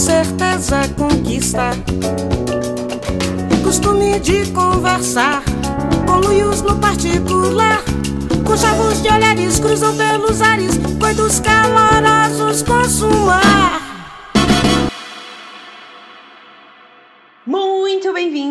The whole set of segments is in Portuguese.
certeza conquista. Costume de conversar com no particular. Com chavos de olhares cruzam pelos ares, coitos calorosos consumar.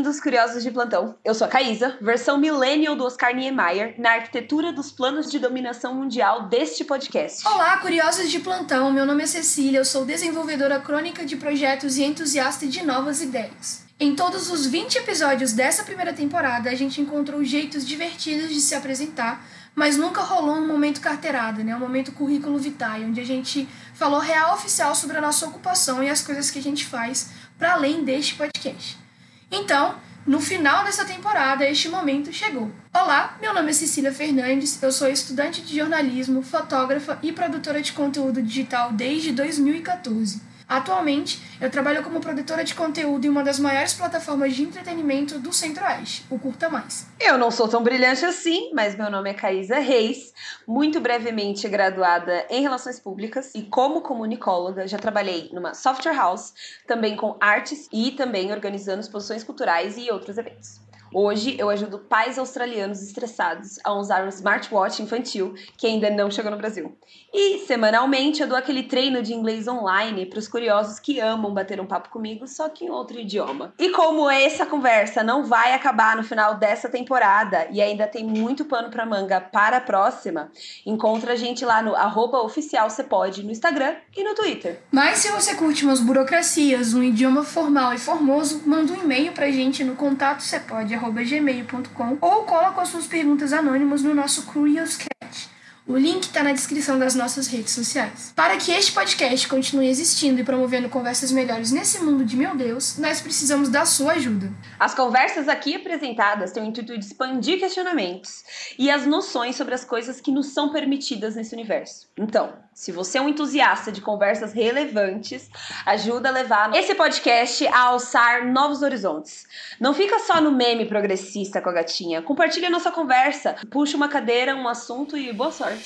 Bem-vindos, curiosos de plantão. Eu sou a Caísa, versão millennial do Oscar Niemeyer, na arquitetura dos planos de dominação mundial deste podcast. Olá, curiosos de plantão. Meu nome é Cecília, eu sou desenvolvedora crônica de projetos e entusiasta de novas ideias. Em todos os 20 episódios dessa primeira temporada, a gente encontrou jeitos divertidos de se apresentar, mas nunca rolou um momento carteirada, né? Um momento currículo vitae, onde a gente falou real oficial sobre a nossa ocupação e as coisas que a gente faz para além deste podcast. Então, no final dessa temporada, este momento chegou. Olá, meu nome é Cecília Fernandes, eu sou estudante de jornalismo, fotógrafa e produtora de conteúdo digital desde 2014. Atualmente, eu trabalho como produtora de conteúdo em uma das maiores plataformas de entretenimento do Centro-Oeste, o Curta Mais. Eu não sou tão brilhante assim, mas meu nome é Caísa Reis, muito brevemente graduada em Relações Públicas e como comunicóloga já trabalhei numa software house, também com artes e também organizando exposições culturais e outros eventos. Hoje eu ajudo pais australianos estressados a usar um smartwatch infantil que ainda não chegou no Brasil. E semanalmente eu dou aquele treino de inglês online para os curiosos que amam bater um papo comigo, só que em outro idioma. E como essa conversa não vai acabar no final dessa temporada e ainda tem muito pano para manga para a próxima, encontra a gente lá no arroba no Instagram e no Twitter. Mas se você curte umas burocracias, um idioma formal e formoso, manda um e-mail pra gente no contato cepode gmail.com ou as suas perguntas anônimas no nosso Curious Cat. O link está na descrição das nossas redes sociais. Para que este podcast continue existindo e promovendo conversas melhores nesse mundo de meu Deus, nós precisamos da sua ajuda. As conversas aqui apresentadas têm o intuito de expandir questionamentos e as noções sobre as coisas que nos são permitidas nesse universo. Então, se você é um entusiasta de conversas relevantes, ajuda a levar esse podcast a alçar novos horizontes. Não fica só no meme progressista com a gatinha. Compartilha nossa conversa, puxa uma cadeira, um assunto e boa sorte.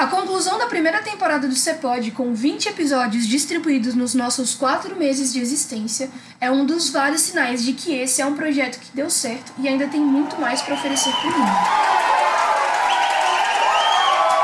A conclusão da primeira temporada do Cepod, com 20 episódios distribuídos nos nossos quatro meses de existência, é um dos vários sinais de que esse é um projeto que deu certo e ainda tem muito mais para oferecer para o mundo.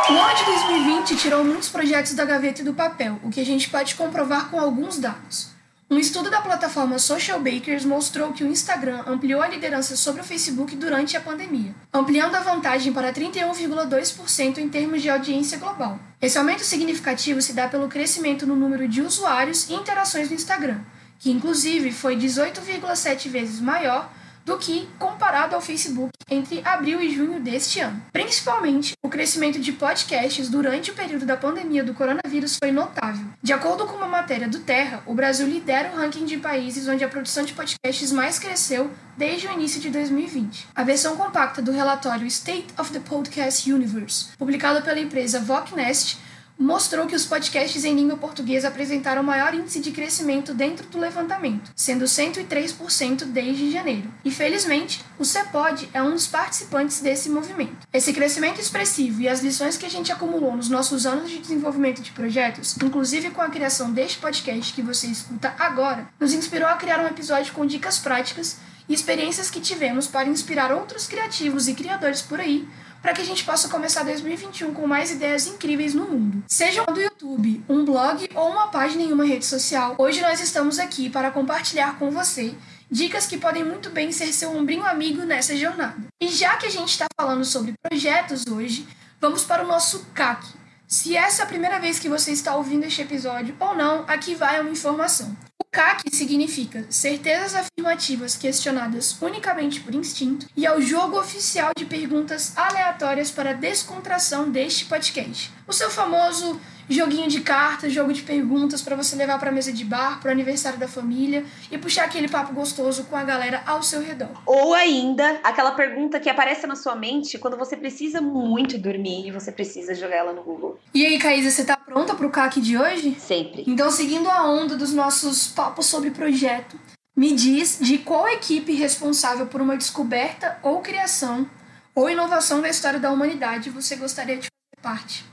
O ano de 2020 tirou muitos projetos da gaveta e do papel, o que a gente pode comprovar com alguns dados. Um estudo da plataforma Social Bakers mostrou que o Instagram ampliou a liderança sobre o Facebook durante a pandemia, ampliando a vantagem para 31,2% em termos de audiência global. Esse aumento significativo se dá pelo crescimento no número de usuários e interações no Instagram, que inclusive foi 18,7 vezes maior do que comparado ao Facebook entre abril e junho deste ano. Principalmente, o crescimento de podcasts durante o período da pandemia do coronavírus foi notável. De acordo com uma matéria do Terra, o Brasil lidera o ranking de países onde a produção de podcasts mais cresceu desde o início de 2020. A versão compacta do relatório State of the Podcast Universe, publicado pela empresa Vocnest, mostrou que os podcasts em língua portuguesa apresentaram maior índice de crescimento dentro do levantamento, sendo 103% desde janeiro. E felizmente, o CEPOD é um dos participantes desse movimento. Esse crescimento expressivo e as lições que a gente acumulou nos nossos anos de desenvolvimento de projetos, inclusive com a criação deste podcast que você escuta agora, nos inspirou a criar um episódio com dicas práticas e experiências que tivemos para inspirar outros criativos e criadores por aí para que a gente possa começar 2021 com mais ideias incríveis no mundo. Seja do YouTube, um blog ou uma página em uma rede social, hoje nós estamos aqui para compartilhar com você dicas que podem muito bem ser seu ombrinho amigo nessa jornada. E já que a gente está falando sobre projetos hoje, vamos para o nosso CAC. Se essa é a primeira vez que você está ouvindo este episódio ou não, aqui vai uma informação. CAC significa certezas afirmativas questionadas unicamente por instinto e é o jogo oficial de perguntas aleatórias para descontração deste podcast. O seu famoso joguinho de cartas, jogo de perguntas para você levar para mesa de bar, para aniversário da família e puxar aquele papo gostoso com a galera ao seu redor. Ou ainda, aquela pergunta que aparece na sua mente quando você precisa muito dormir e você precisa jogar ela no Google. E aí, Caísa, você tá pronta pro CAC de hoje? Sempre. Então, seguindo a onda dos nossos papos sobre projeto, me diz de qual equipe responsável por uma descoberta ou criação ou inovação da história da humanidade você gostaria de parte.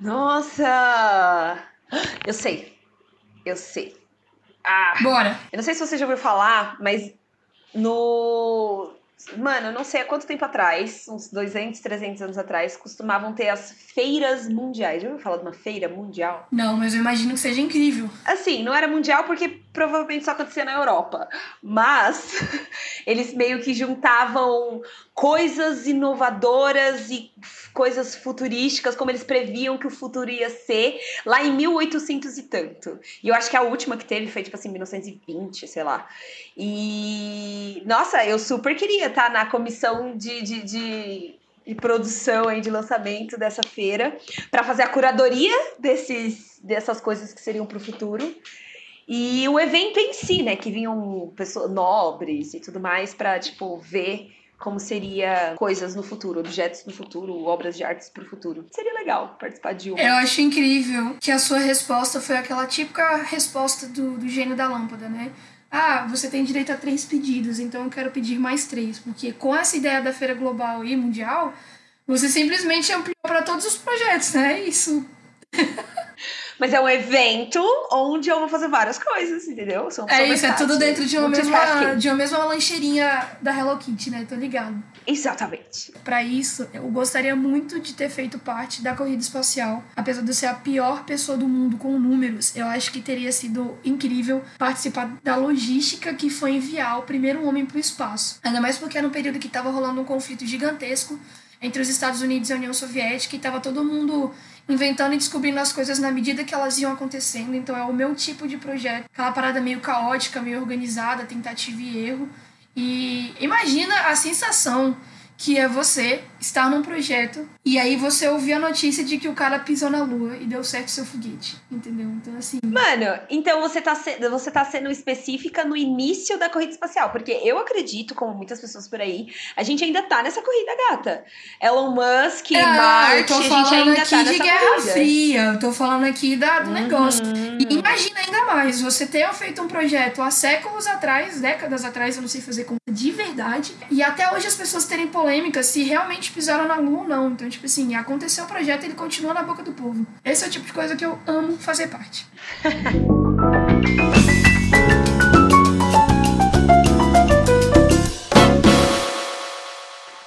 nossa! Eu sei. Eu sei. Ah, Bora. eu não sei se você já ouviu falar, mas no. Mano, eu não sei há quanto tempo atrás, uns 200, 300 anos atrás, costumavam ter as feiras mundiais. Já ouviu falar de uma feira mundial? Não, mas eu imagino que seja incrível. Assim, não era mundial porque provavelmente só acontecia na Europa. Mas eles meio que juntavam coisas inovadoras e coisas futurísticas, como eles previam que o futuro ia ser, lá em 1800 e tanto. E eu acho que a última que teve foi, tipo assim, 1920, sei lá. E. Nossa, eu super queria estar na comissão de. de, de... de produção aí de lançamento dessa feira para fazer a curadoria desses, dessas coisas que seriam para o futuro e o evento em si, né, que vinham pessoas nobres e tudo mais para tipo ver como seria coisas no futuro, objetos no futuro, obras de artes para o futuro. Seria legal participar de uma. Eu acho incrível que a sua resposta foi aquela típica resposta do, do gênio da lâmpada, né? Ah, você tem direito a três pedidos, então eu quero pedir mais três. Porque com essa ideia da feira global e mundial, você simplesmente ampliou para todos os projetos, né? Isso. Mas é um evento onde eu vou fazer várias coisas, entendeu? São É isso, é tudo dentro de uma, mesma, de uma mesma lancheirinha da Hello Kitty, né? Tô ligado. Exatamente. Pra isso, eu gostaria muito de ter feito parte da corrida espacial. Apesar de eu ser a pior pessoa do mundo com números, eu acho que teria sido incrível participar da logística que foi enviar o primeiro homem pro espaço. Ainda mais porque era um período que tava rolando um conflito gigantesco entre os Estados Unidos e a União Soviética e tava todo mundo inventando e descobrindo as coisas na medida que elas iam acontecendo. Então é o meu tipo de projeto. Aquela parada meio caótica, meio organizada, tentativa e erro. E imagina a sensação que é você estar num projeto e aí você ouvir a notícia de que o cara pisou na lua e deu certo seu foguete, entendeu? Então assim, Mano, então você tá, se- você tá sendo específica no início da corrida espacial, porque eu acredito, como muitas pessoas por aí, a gente ainda tá nessa corrida, gata. Elon Musk, Ah, Marte, eu tô a gente falando ainda aqui tá de Guerra corrida. Fria, eu tô falando aqui da, do negócio. Uhum. E imagina ainda mais, você ter feito um projeto há séculos atrás, décadas atrás, eu não sei fazer conta de verdade, e até hoje as pessoas terem polêmica se realmente pisaram na lua ou não. Então, tipo assim, aconteceu o projeto e ele continua na boca do povo. Esse é o tipo de coisa que eu amo fazer parte.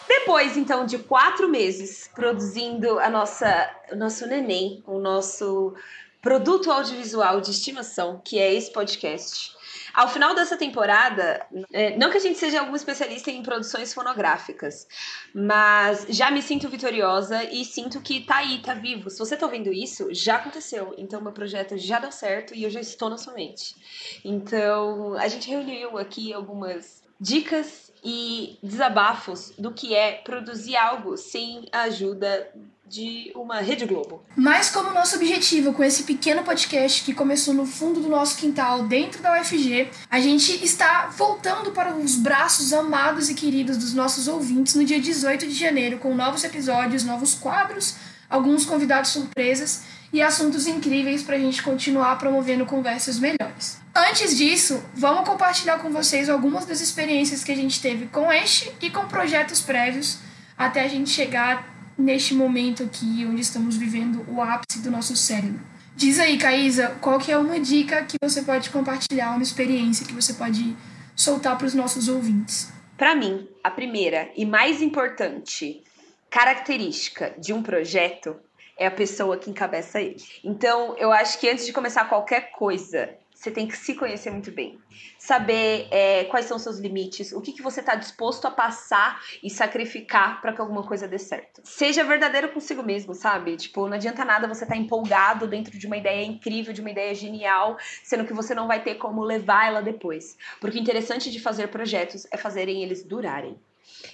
Depois, então, de quatro meses produzindo a nossa, o nosso neném, o nosso produto audiovisual de estimação, que é esse podcast. Ao final dessa temporada, é, não que a gente seja algum especialista em produções fonográficas, mas já me sinto vitoriosa e sinto que tá aí, tá vivo. Se você tá ouvindo isso, já aconteceu. Então, meu projeto já deu certo e eu já estou na sua mente. Então, a gente reuniu aqui algumas dicas e desabafos do que é produzir algo sem a ajuda de uma Rede Globo. Mas como nosso objetivo com esse pequeno podcast que começou no fundo do nosso quintal, dentro da UFG, a gente está voltando para os braços amados e queridos dos nossos ouvintes no dia 18 de janeiro, com novos episódios, novos quadros, alguns convidados surpresas e assuntos incríveis para a gente continuar promovendo conversas melhores. Antes disso, vamos compartilhar com vocês algumas das experiências que a gente teve com este e com projetos prévios até a gente chegar neste momento aqui onde estamos vivendo o ápice do nosso cérebro. Diz aí, Caísa, qual que é uma dica que você pode compartilhar, uma experiência que você pode soltar para os nossos ouvintes? Para mim, a primeira e mais importante característica de um projeto é a pessoa que encabeça ele. Então, eu acho que antes de começar qualquer coisa, você tem que se conhecer muito bem. Saber é, quais são seus limites, o que, que você está disposto a passar e sacrificar para que alguma coisa dê certo. Seja verdadeiro consigo mesmo, sabe? Tipo, não adianta nada você estar tá empolgado dentro de uma ideia incrível, de uma ideia genial, sendo que você não vai ter como levar ela depois. Porque o interessante de fazer projetos é fazerem eles durarem.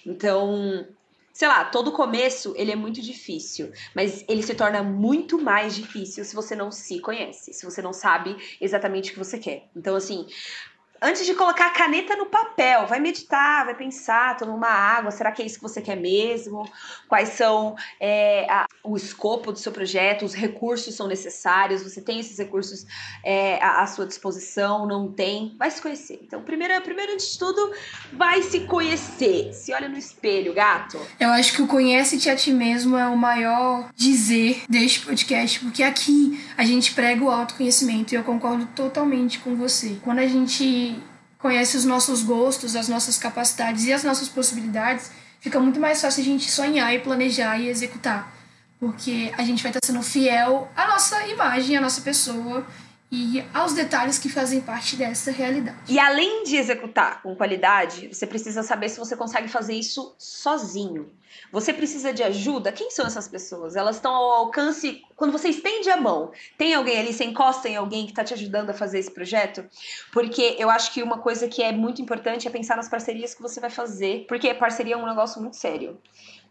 Então, sei lá, todo começo ele é muito difícil, mas ele se torna muito mais difícil se você não se conhece, se você não sabe exatamente o que você quer. Então, assim, antes de colocar a caneta no papel, vai meditar, vai pensar, tomar uma água, será que é isso que você quer mesmo? Quais são é, a, o escopo do seu projeto, os recursos são necessários, você tem esses recursos é, à, à, sua disposição, não tem? Vai se conhecer. Então, primeiro, primeiro de tudo, vai se conhecer. Se olha no espelho, gato. Eu acho que o conhece-te a ti mesmo é o maior dizer deste podcast, porque aqui a gente prega o autoconhecimento e eu concordo totalmente com você. Quando a gente conhece os nossos gostos, as nossas capacidades e as nossas possibilidades, fica muito mais fácil a gente sonhar e planejar e executar. Porque a gente vai estar sendo fiel à nossa imagem, à nossa pessoa e aos detalhes que fazem parte dessa realidade. E além de executar com qualidade, você precisa saber se você consegue fazer isso sozinho. Você precisa de ajuda? Quem são essas pessoas? Elas estão ao alcance. Quando você estende a mão, tem alguém ali, você encosta em alguém que está te ajudando a fazer esse projeto? Porque eu acho que uma coisa que é muito importante é pensar nas parcerias que você vai fazer, porque parceria é um negócio muito sério.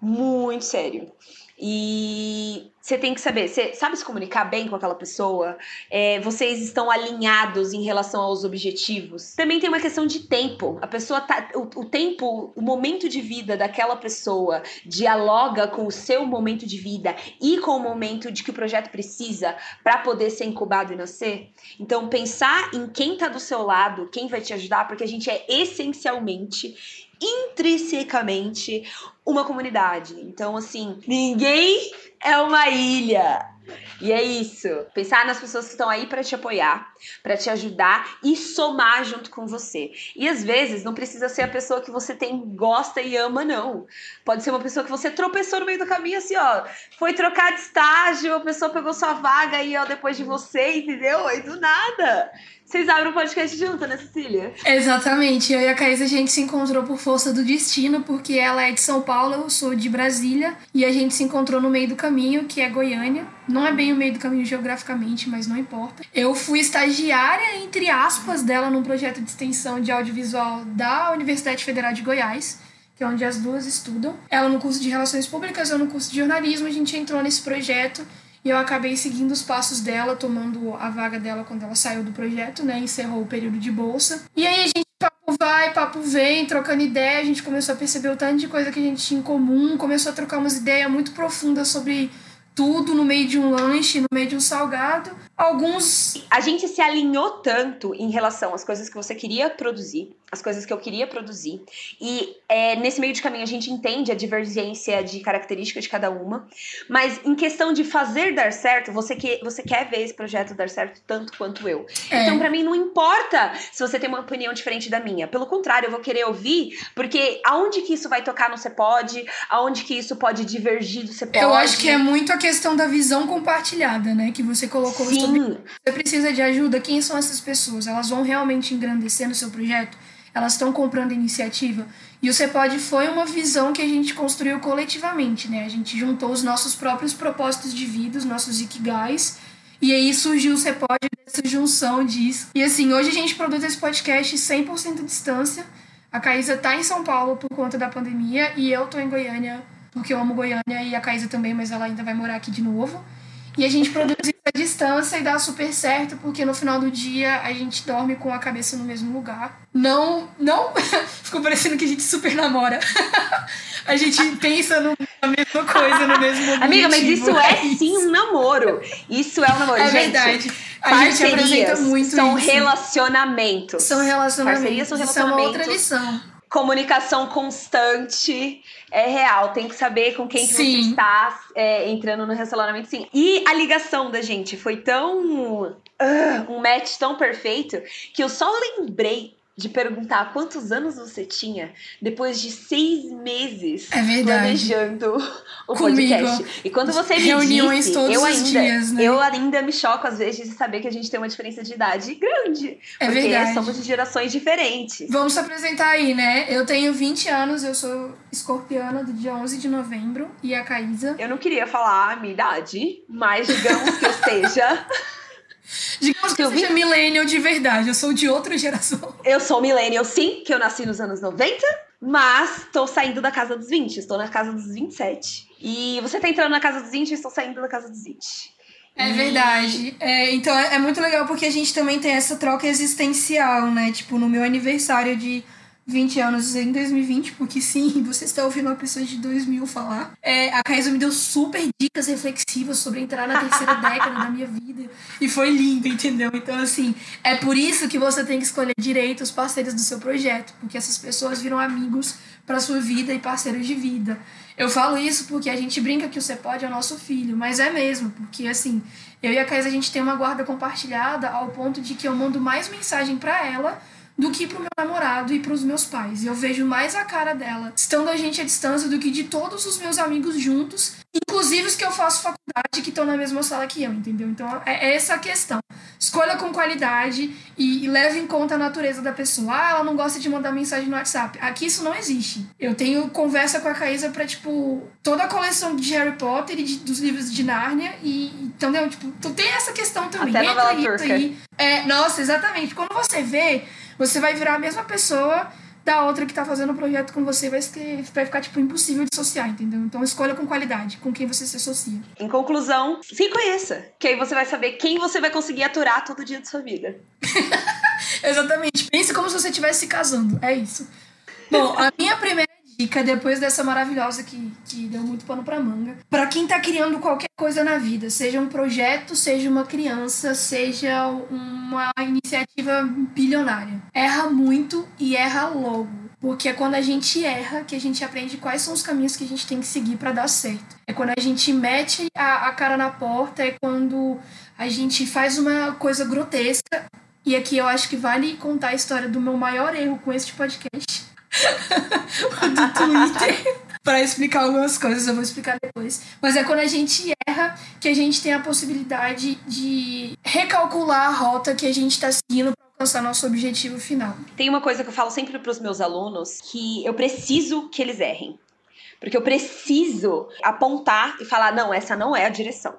Muito sério. E você tem que saber, você sabe se comunicar bem com aquela pessoa? É, vocês estão alinhados em relação aos objetivos? Também tem uma questão de tempo. A pessoa tá. O, o tempo, o momento de vida daquela pessoa dialoga com o seu momento de vida e com o momento de que o projeto precisa para poder ser incubado e nascer. Então, pensar em quem tá do seu lado, quem vai te ajudar, porque a gente é essencialmente intrinsecamente uma comunidade. Então, assim, ninguém é uma ilha. E é isso. Pensar nas pessoas que estão aí para te apoiar, para te ajudar e somar junto com você. E às vezes não precisa ser a pessoa que você tem, gosta e ama, não. Pode ser uma pessoa que você tropeçou no meio do caminho, assim, ó. Foi trocar de estágio, a pessoa pegou sua vaga aí, ó, depois de você, entendeu? Aí do nada. Vocês abrem um podcast junto, né, Cecília? Exatamente. Eu e a Caís, a gente se encontrou por força do destino, porque ela é de São Paulo, eu sou de Brasília, e a gente se encontrou no meio do caminho, que é Goiânia. Não é bem o meio do caminho geograficamente, mas não importa. Eu fui estagiária, entre aspas, dela num projeto de extensão de audiovisual da Universidade Federal de Goiás que é onde as duas estudam. Ela no curso de Relações Públicas, eu no curso de Jornalismo, a gente entrou nesse projeto e eu acabei seguindo os passos dela, tomando a vaga dela quando ela saiu do projeto, né? Encerrou o período de bolsa. E aí a gente papo vai, papo vem, trocando ideia, a gente começou a perceber o tanto de coisa que a gente tinha em comum, começou a trocar umas ideias muito profundas sobre tudo no meio de um lanche, no meio de um salgado. Alguns. A gente se alinhou tanto em relação às coisas que você queria produzir, as coisas que eu queria produzir. E é, nesse meio de caminho a gente entende a divergência de características de cada uma. Mas em questão de fazer dar certo, você, que, você quer ver esse projeto dar certo tanto quanto eu. É. Então, para mim, não importa se você tem uma opinião diferente da minha. Pelo contrário, eu vou querer ouvir, porque aonde que isso vai tocar no Pode, aonde que isso pode divergir do Pode. Eu acho que é muito a questão da visão compartilhada, né? Que você colocou Sim Sim. Você precisa de ajuda. Quem são essas pessoas? Elas vão realmente engrandecer no seu projeto? Elas estão comprando iniciativa? E o CEPOD foi uma visão que a gente construiu coletivamente, né? A gente juntou os nossos próprios propósitos de vida, os nossos ikigais, e aí surgiu o CEPOD dessa junção disso. E assim, hoje a gente produz esse podcast 100% distância. A Caísa tá em São Paulo por conta da pandemia e eu tô em Goiânia porque eu amo Goiânia e a Caísa também, mas ela ainda vai morar aqui de novo. E a gente produz à distância e dá super certo, porque no final do dia a gente dorme com a cabeça no mesmo lugar. Não, não, ficou parecendo que a gente super namora. a gente pensa no, na mesma coisa, no mesmo momento. Amiga, mas isso é, é sim um namoro. Isso é um namoro, é gente. verdade. A gente apresenta muito são isso. relacionamentos. São relacionamentos. Parcerias são relacionamentos. É uma outra lição comunicação constante é real. Tem que saber com quem que você está é, entrando no relacionamento, sim. E a ligação da gente foi tão. Uh, um match tão perfeito que eu só lembrei de perguntar quantos anos você tinha depois de seis meses é planejando o Comigo. podcast. E quando você me Reuniões disse, todos eu os ainda, dias, né? eu ainda me choco às vezes de saber que a gente tem uma diferença de idade grande. É porque verdade. somos de gerações diferentes. Vamos se apresentar aí, né? Eu tenho 20 anos, eu sou escorpiana do dia 11 de novembro e a Caísa. Eu não queria falar a minha idade, mas digamos que eu seja Digamos que eu seja millennial de verdade, eu sou de outra geração. Eu sou millennial, sim, que eu nasci nos anos 90, mas tô saindo da casa dos 20, estou na casa dos 27. E você tá entrando na casa dos 20 e estou saindo da casa dos 20. É verdade. É, então é, é muito legal porque a gente também tem essa troca existencial, né? Tipo, no meu aniversário de 20 anos em 2020, porque sim, você está ouvindo uma pessoa de 2000 falar. É, a Caísa me deu super dicas reflexivas sobre entrar na terceira década da minha vida. E foi lindo, entendeu? Então, assim, é por isso que você tem que escolher direito os parceiros do seu projeto, porque essas pessoas viram amigos para sua vida e parceiros de vida. Eu falo isso porque a gente brinca que o Você Pode é o nosso filho, mas é mesmo, porque assim, eu e a Caísa a gente tem uma guarda compartilhada ao ponto de que eu mando mais mensagem para ela do que pro meu namorado e pros meus pais. E eu vejo mais a cara dela estando a gente à distância do que de todos os meus amigos juntos, inclusive os que eu faço faculdade que estão na mesma sala que eu, entendeu? Então é, é essa a questão. Escolha com qualidade e, e leve em conta a natureza da pessoa. Ah, ela não gosta de mandar mensagem no WhatsApp. Aqui isso não existe. Eu tenho conversa com a Caísa pra, tipo, toda a coleção de Harry Potter e de, dos livros de Nárnia. E, entendeu? Tipo, tu tem essa questão também. Até Entra turca. aí. É, nossa, exatamente. Quando você vê, você vai virar a mesma pessoa da outra que tá fazendo o projeto com você. Vai, ser, vai ficar, tipo, impossível dissociar, entendeu? Então escolha com qualidade, com quem você se associa. Em conclusão, se conheça. Que aí você vai saber quem você vai conseguir aturar todo dia de sua vida. Exatamente. Pense como se você estivesse se casando. É isso. Bom, a minha primeira dica, depois dessa maravilhosa que, que deu muito pano pra manga, pra quem tá criando qualquer coisa na vida, seja um projeto, seja uma criança, seja uma iniciativa bilionária. Erra muito e erra logo. Porque é quando a gente erra que a gente aprende quais são os caminhos que a gente tem que seguir pra dar certo. É quando a gente mete a, a cara na porta, é quando a gente faz uma coisa grotesca e aqui eu acho que vale contar a história do meu maior erro com este podcast. do Twitter. Pra explicar algumas coisas, eu vou explicar depois. Mas é quando a gente erra que a gente tem a possibilidade de recalcular a rota que a gente tá seguindo pra alcançar nosso objetivo final. Tem uma coisa que eu falo sempre pros meus alunos, que eu preciso que eles errem. Porque eu preciso apontar e falar, não, essa não é a direção.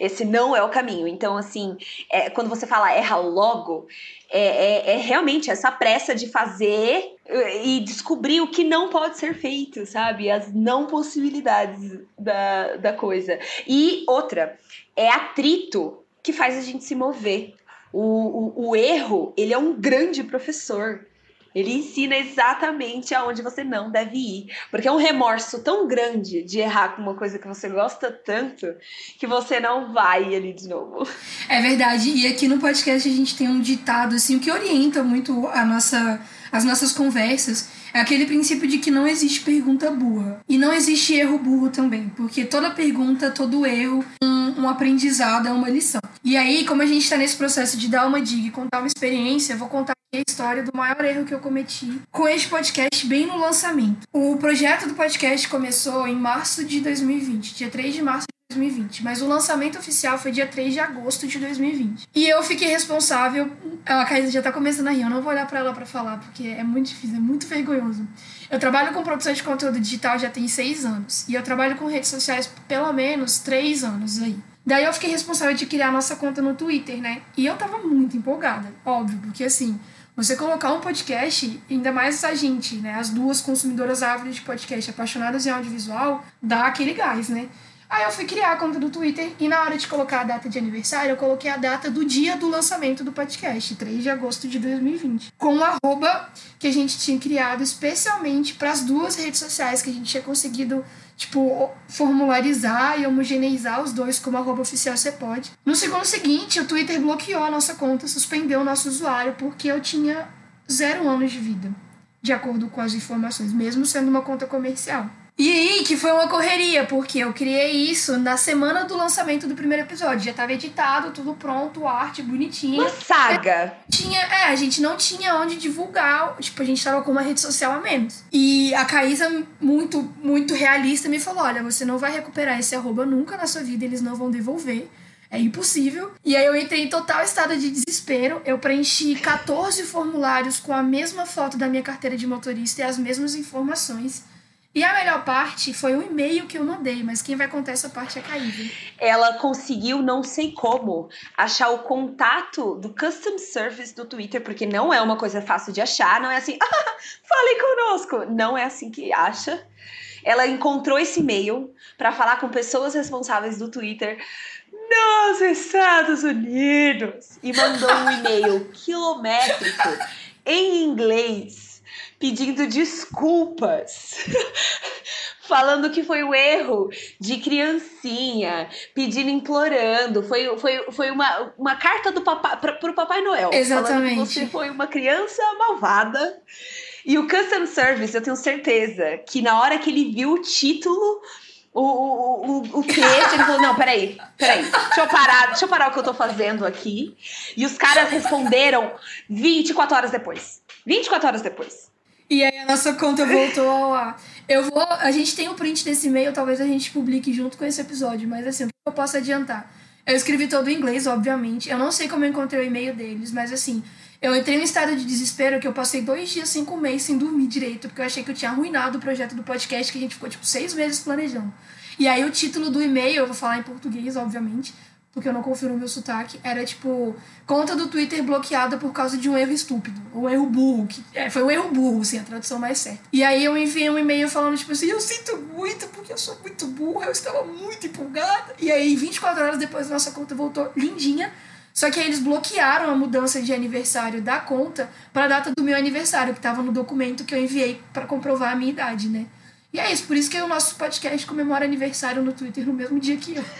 Esse não é o caminho. Então, assim, é, quando você fala erra logo, é, é, é realmente essa pressa de fazer e descobrir o que não pode ser feito, sabe? As não possibilidades da, da coisa. E outra, é atrito que faz a gente se mover. O, o, o erro, ele é um grande professor. Ele ensina exatamente aonde você não deve ir. Porque é um remorso tão grande de errar com uma coisa que você gosta tanto que você não vai ali de novo. É verdade. E aqui no podcast a gente tem um ditado assim, que orienta muito a nossa, as nossas conversas. É aquele princípio de que não existe pergunta burra. E não existe erro burro também. Porque toda pergunta, todo erro, um, um aprendizado é uma lição. E aí, como a gente está nesse processo de dar uma dica e contar uma experiência, eu vou contar a história do maior erro que eu cometi com este podcast bem no lançamento. O projeto do podcast começou em março de 2020, dia 3 de março 2020, mas o lançamento oficial foi dia 3 de agosto de 2020. E eu fiquei responsável, a Caísa já tá começando a rir, eu não vou olhar para ela para falar, porque é muito difícil, é muito vergonhoso. Eu trabalho com produção de conteúdo digital já tem seis anos, e eu trabalho com redes sociais pelo menos três anos aí. Daí eu fiquei responsável de criar nossa conta no Twitter, né? E eu tava muito empolgada, óbvio, porque assim, você colocar um podcast, ainda mais a gente, né? As duas consumidoras ávidas de podcast apaixonadas em audiovisual, dá aquele gás, né? Aí eu fui criar a conta do Twitter e na hora de colocar a data de aniversário, eu coloquei a data do dia do lançamento do podcast, 3 de agosto de 2020. Com um arroba que a gente tinha criado especialmente para as duas redes sociais que a gente tinha conseguido, tipo, formularizar e homogeneizar os dois como arroba oficial você pode. No segundo seguinte, o Twitter bloqueou a nossa conta, suspendeu o nosso usuário porque eu tinha zero anos de vida, de acordo com as informações, mesmo sendo uma conta comercial. E aí, que foi uma correria, porque eu criei isso na semana do lançamento do primeiro episódio. Já tava editado, tudo pronto, arte bonitinha. Uma saga. Tinha, é, a gente não tinha onde divulgar, tipo, a gente tava com uma rede social a menos. E a Caísa, muito, muito realista, me falou: olha, você não vai recuperar esse arroba nunca na sua vida, eles não vão devolver. É impossível. E aí eu entrei em total estado de desespero. Eu preenchi 14 formulários com a mesma foto da minha carteira de motorista e as mesmas informações. E a melhor parte foi o e-mail que eu mandei, mas quem vai contar essa parte é a Caída. Ela conseguiu, não sei como, achar o contato do custom service do Twitter, porque não é uma coisa fácil de achar, não é assim, ah, fale conosco. Não é assim que acha. Ela encontrou esse e-mail para falar com pessoas responsáveis do Twitter nos Estados Unidos e mandou um e-mail quilométrico em inglês pedindo desculpas. falando que foi o um erro de criancinha, pedindo, implorando. Foi, foi, foi uma, uma carta do papai, pra, pro Papai Noel. Exatamente. Falando que você foi uma criança malvada. E o Custom Service, eu tenho certeza que na hora que ele viu o título, o, o, o, o texto, ele falou: Não, peraí, peraí, deixa eu parar, deixa eu parar o que eu tô fazendo aqui. E os caras responderam 24 horas depois. 24 horas depois. E aí a nossa conta voltou ao ar. Eu vou. A gente tem um print desse e-mail, talvez a gente publique junto com esse episódio, mas assim, o que eu posso adiantar? Eu escrevi todo em inglês, obviamente. Eu não sei como eu encontrei o e-mail deles, mas assim, eu entrei em um estado de desespero que eu passei dois dias, cinco meses sem dormir direito, porque eu achei que eu tinha arruinado o projeto do podcast que a gente ficou, tipo, seis meses planejando. E aí o título do e-mail, eu vou falar em português, obviamente, porque eu não confio no meu sotaque, era tipo, conta do Twitter bloqueada por causa de um erro estúpido, um erro burro, que é, foi um erro burro, assim, a tradução mais certa. E aí eu enviei um e-mail falando, tipo assim, eu sinto muito, porque eu sou muito burra, eu estava muito empolgada. E aí, 24 horas depois, nossa conta voltou lindinha, só que aí eles bloquearam a mudança de aniversário da conta para a data do meu aniversário, que estava no documento que eu enviei para comprovar a minha idade, né? E é isso, por isso que o nosso podcast comemora aniversário no Twitter no mesmo dia que eu.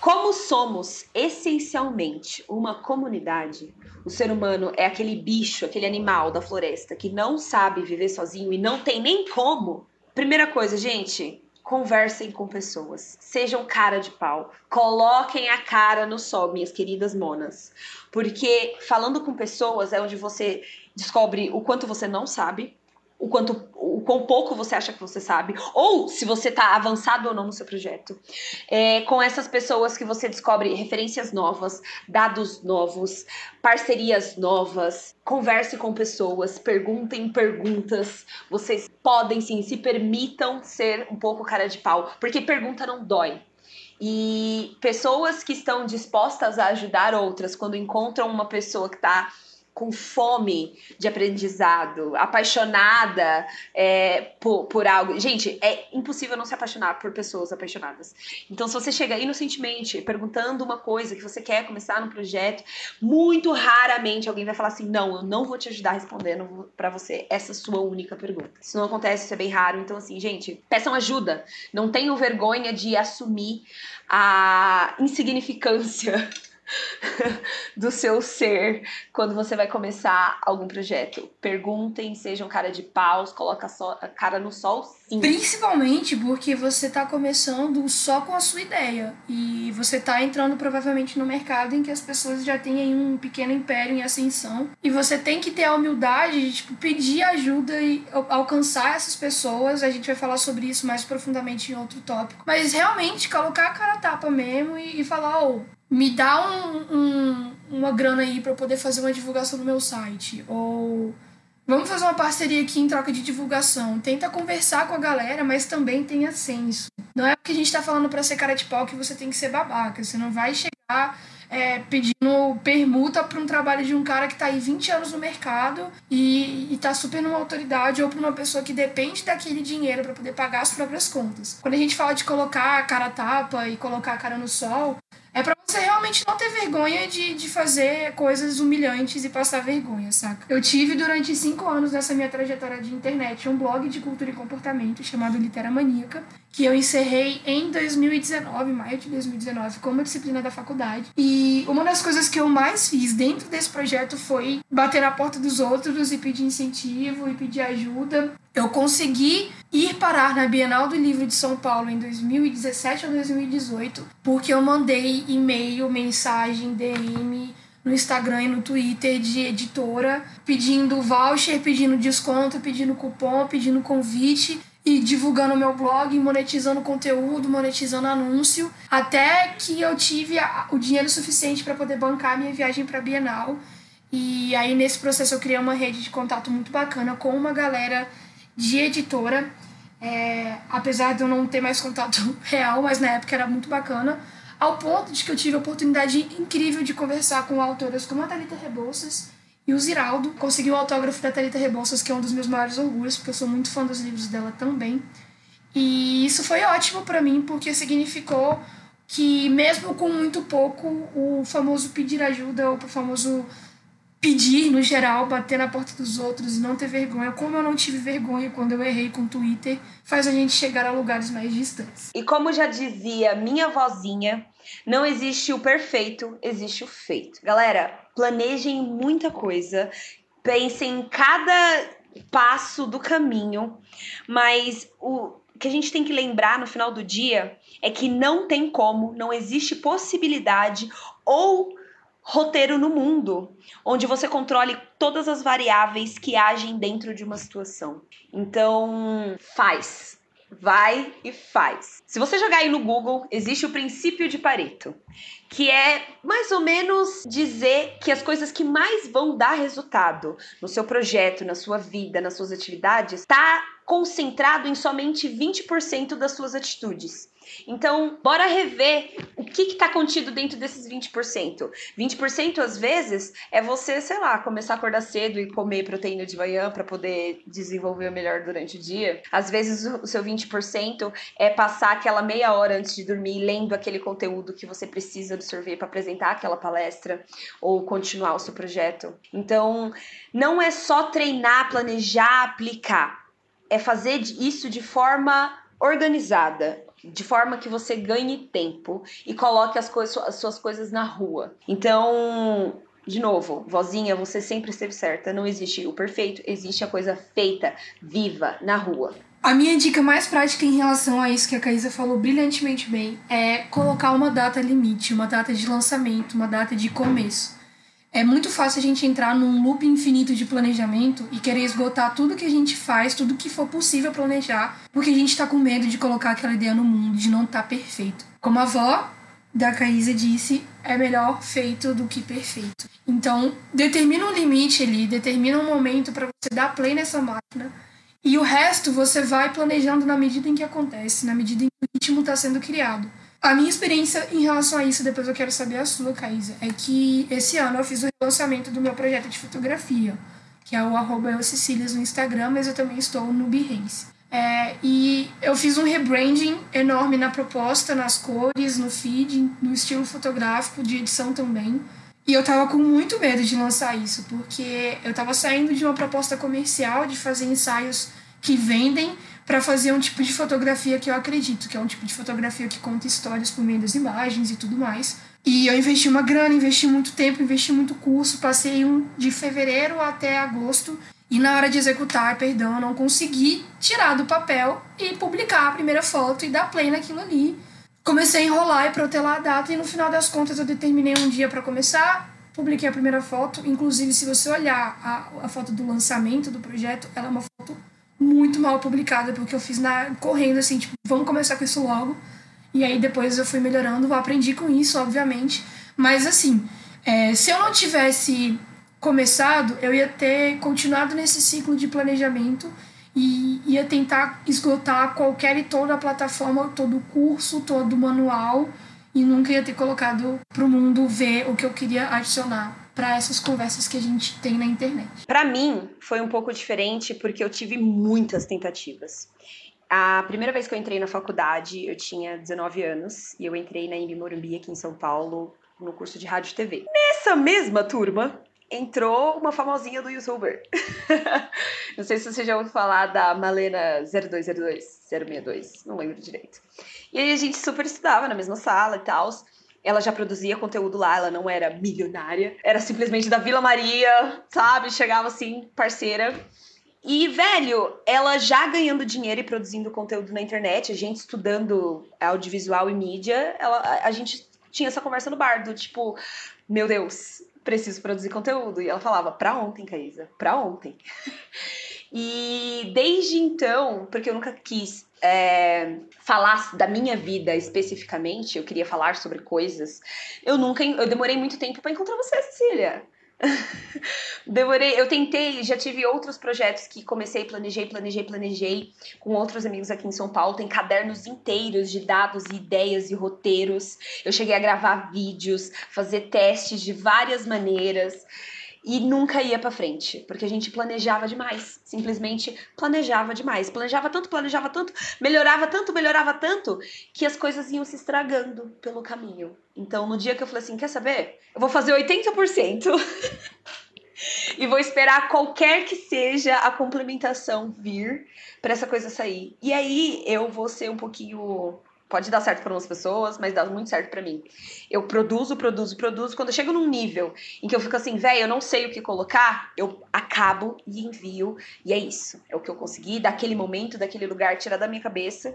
Como somos essencialmente uma comunidade, o ser humano é aquele bicho, aquele animal da floresta que não sabe viver sozinho e não tem nem como. Primeira coisa, gente, conversem com pessoas, sejam cara de pau, coloquem a cara no sol, minhas queridas monas, porque falando com pessoas é onde você descobre o quanto você não sabe, o quanto o quão pouco você acha que você sabe, ou se você está avançado ou não no seu projeto. É, com essas pessoas que você descobre referências novas, dados novos, parcerias novas, converse com pessoas, perguntem perguntas. Vocês podem sim, se permitam ser um pouco cara de pau, porque pergunta não dói. E pessoas que estão dispostas a ajudar outras quando encontram uma pessoa que está com fome de aprendizado, apaixonada é, por, por algo. Gente, é impossível não se apaixonar por pessoas apaixonadas. Então, se você chega inocentemente perguntando uma coisa que você quer começar no projeto, muito raramente alguém vai falar assim: não, eu não vou te ajudar respondendo para você essa sua única pergunta. Isso não acontece, isso é bem raro. Então, assim, gente, peçam ajuda. Não tenham vergonha de assumir a insignificância do seu ser quando você vai começar algum projeto. Perguntem, sejam cara de paus, coloca a cara no sol, sim. Principalmente porque você está começando só com a sua ideia e você está entrando provavelmente no mercado em que as pessoas já têm aí um pequeno império em ascensão e você tem que ter a humildade de tipo, pedir ajuda e alcançar essas pessoas. A gente vai falar sobre isso mais profundamente em outro tópico, mas realmente colocar a cara a tapa mesmo e, e falar, oh, me dá um, um, uma grana aí para poder fazer uma divulgação no meu site. Ou vamos fazer uma parceria aqui em troca de divulgação. Tenta conversar com a galera, mas também tenha senso. Não é porque a gente tá falando para ser cara de pau que você tem que ser babaca. Você não vai chegar é, pedindo permuta para um trabalho de um cara que está aí 20 anos no mercado e, está super numa autoridade ou para uma pessoa que depende daquele dinheiro para poder pagar as próprias contas. Quando a gente fala de colocar a cara tapa e colocar a cara no sol, é para você realmente não ter vergonha de, de fazer coisas humilhantes e passar vergonha, saca? Eu tive durante cinco anos nessa minha trajetória de internet um blog de cultura e comportamento chamado Litera Maníaca, que eu encerrei em 2019, maio de 2019, como disciplina da faculdade. E uma das coisas que eu mais fiz dentro desse projeto foi bater na porta dos outros e pedir incentivo e pedir ajuda. Eu consegui ir parar na Bienal do Livro de São Paulo em 2017 ou 2018, porque eu mandei e-mail, mensagem, DM no Instagram e no Twitter de editora, pedindo voucher, pedindo desconto, pedindo cupom, pedindo convite e divulgando meu blog, monetizando conteúdo, monetizando anúncio, até que eu tive o dinheiro suficiente para poder bancar minha viagem para Bienal. E aí nesse processo eu criei uma rede de contato muito bacana com uma galera de editora. É, apesar de eu não ter mais contato real, mas na época era muito bacana, ao ponto de que eu tive a oportunidade incrível de conversar com autoras como a Thalita Rebouças E o Ziraldo conseguiu o autógrafo da Thalita Rebouças, que é um dos meus maiores orgulhos, porque eu sou muito fã dos livros dela também. E isso foi ótimo para mim, porque significou que, mesmo com muito pouco, o famoso pedir ajuda, ou o famoso pedir no geral, bater na porta dos outros e não ter vergonha, como eu não tive vergonha quando eu errei com o Twitter, faz a gente chegar a lugares mais distantes. E como já dizia minha vozinha, não existe o perfeito, existe o feito. Galera, planejem muita coisa, pensem em cada passo do caminho, mas o que a gente tem que lembrar no final do dia é que não tem como, não existe possibilidade ou roteiro no mundo, onde você controle todas as variáveis que agem dentro de uma situação. Então, faz. Vai e faz. Se você jogar aí no Google, existe o princípio de Pareto, que é mais ou menos dizer que as coisas que mais vão dar resultado no seu projeto, na sua vida, nas suas atividades, está concentrado em somente 20% das suas atitudes. Então, bora rever o que está contido dentro desses 20%. 20% às vezes é você, sei lá, começar a acordar cedo e comer proteína de manhã para poder desenvolver melhor durante o dia. Às vezes o seu 20% é passar aquela meia hora antes de dormir lendo aquele conteúdo que você precisa absorver para apresentar aquela palestra ou continuar o seu projeto. Então, não é só treinar, planejar, aplicar. É fazer isso de forma organizada, de forma que você ganhe tempo e coloque as, as suas coisas na rua. Então, de novo, vozinha, você sempre esteve certa. Não existe o perfeito, existe a coisa feita, viva, na rua. A minha dica mais prática em relação a isso que a Caísa falou brilhantemente bem é colocar uma data limite, uma data de lançamento, uma data de começo. É muito fácil a gente entrar num loop infinito de planejamento e querer esgotar tudo que a gente faz, tudo que for possível planejar, porque a gente tá com medo de colocar aquela ideia no mundo, de não estar tá perfeito. Como a avó da Caísa disse, é melhor feito do que perfeito. Então, determina um limite ali, determina um momento para você dar play nessa máquina. E o resto você vai planejando na medida em que acontece, na medida em que o ritmo está sendo criado. A minha experiência em relação a isso, depois eu quero saber a sua, Caísa, é que esse ano eu fiz o lançamento do meu projeto de fotografia, que é o arroba no Instagram, mas eu também estou no Behance. É, e eu fiz um rebranding enorme na proposta, nas cores, no feed, no estilo fotográfico, de edição também. E eu tava com muito medo de lançar isso, porque eu tava saindo de uma proposta comercial de fazer ensaios que vendem para fazer um tipo de fotografia que eu acredito, que é um tipo de fotografia que conta histórias por meio das imagens e tudo mais. E eu investi uma grana, investi muito tempo, investi muito curso, passei um de fevereiro até agosto e na hora de executar, perdão, não consegui tirar do papel e publicar a primeira foto e dar play naquilo ali. Comecei a enrolar e protelar a data e no final das contas eu determinei um dia para começar, publiquei a primeira foto. Inclusive, se você olhar a, a foto do lançamento do projeto, ela é uma foto muito mal publicada, porque eu fiz na correndo assim, tipo, vamos começar com isso logo. E aí depois eu fui melhorando, aprendi com isso, obviamente. Mas assim, é, se eu não tivesse começado, eu ia ter continuado nesse ciclo de planejamento e ia tentar esgotar qualquer e toda a plataforma, todo o curso, todo o manual e nunca ia ter colocado para o mundo ver o que eu queria adicionar para essas conversas que a gente tem na internet. Para mim, foi um pouco diferente porque eu tive muitas tentativas. A primeira vez que eu entrei na faculdade, eu tinha 19 anos e eu entrei na Imbi Morumbi aqui em São Paulo no curso de rádio e TV. Nessa mesma turma, entrou uma famosinha do youtuber. não sei se você já ouviu falar da Malena 0202, 062, não lembro direito. E aí a gente super estudava na mesma sala e tal. Ela já produzia conteúdo lá, ela não era milionária. Era simplesmente da Vila Maria, sabe? Chegava assim, parceira. E, velho, ela já ganhando dinheiro e produzindo conteúdo na internet, a gente estudando audiovisual e mídia, ela, a, gente tinha essa conversa no bar do tipo, meu Deus, preciso produzir conteúdo. E ela falava, pra ontem, Caísa, pra ontem. e desde então, porque eu nunca quis é, falar da minha vida especificamente, eu queria falar sobre coisas, eu nunca, eu demorei muito tempo para encontrar você, Cecília. Demorei, eu tentei, já tive outros projetos que comecei, planejei, planejei, planejei com outros amigos aqui em São Paulo. Tem cadernos inteiros de dados e ideias e roteiros. Eu cheguei a gravar vídeos, fazer testes de várias maneiras. E nunca ia para frente, porque a gente planejava demais, simplesmente planejava demais, planejava tanto, planejava tanto, melhorava tanto, melhorava tanto, que as coisas iam se estragando pelo caminho. Então, no dia que eu falei assim, quer saber? Eu vou fazer 80%. e vou esperar qualquer que seja a complementação vir para essa coisa sair. E aí eu vou ser um pouquinho Pode dar certo para umas pessoas, mas dá muito certo para mim. Eu produzo, produzo, produzo. Quando eu chego num nível em que eu fico assim, velho, eu não sei o que colocar, eu acabo e envio. E é isso. É o que eu consegui daquele momento, daquele lugar, tirar da minha cabeça.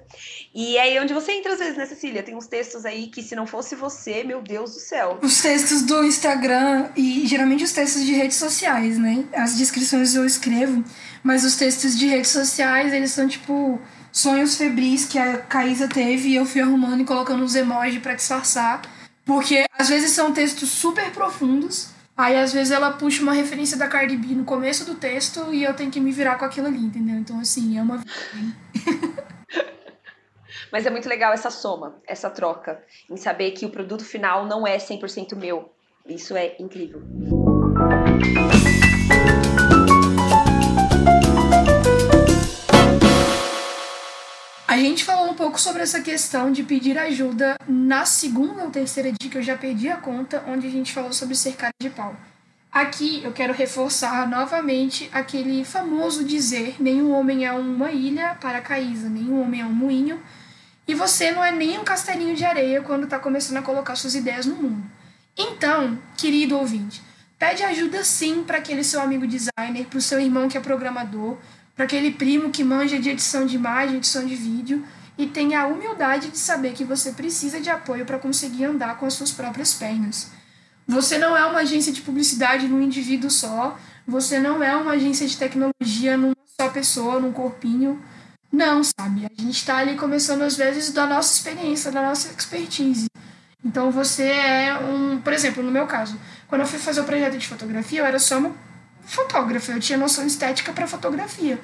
E é aí onde você entra às vezes, né, Cecília? Tem uns textos aí que se não fosse você, meu Deus do céu. Os textos do Instagram e geralmente os textos de redes sociais, né? As descrições eu escrevo, mas os textos de redes sociais, eles são tipo sonhos febris que a Caísa teve e eu fui arrumando e colocando uns emojis para disfarçar. Porque às vezes são textos super profundos, aí às vezes ela puxa uma referência da Cardi B no começo do texto e eu tenho que me virar com aquilo ali, entendeu? Então, assim, é uma. Mas é muito legal essa soma, essa troca, em saber que o produto final não é 100% meu. Isso é incrível. Gente falou um pouco sobre essa questão de pedir ajuda na segunda ou terceira dica, eu já perdi a conta, onde a gente falou sobre ser cara de pau. Aqui eu quero reforçar novamente aquele famoso dizer: nenhum homem é uma ilha para Caísa, nenhum homem é um moinho, e você não é nem um castelinho de areia quando está começando a colocar suas ideias no mundo. Então, querido ouvinte, pede ajuda sim para aquele seu amigo designer, para o seu irmão que é programador, para aquele primo que manja de edição de imagem, edição de vídeo e tenha a humildade de saber que você precisa de apoio para conseguir andar com as suas próprias pernas. Você não é uma agência de publicidade num indivíduo só, você não é uma agência de tecnologia numa só pessoa, num corpinho. Não, sabe? A gente está ali começando às vezes da nossa experiência, da nossa expertise. Então você é um, por exemplo, no meu caso, quando eu fui fazer o projeto de fotografia, eu era só uma fotógrafa, eu tinha noção estética para fotografia.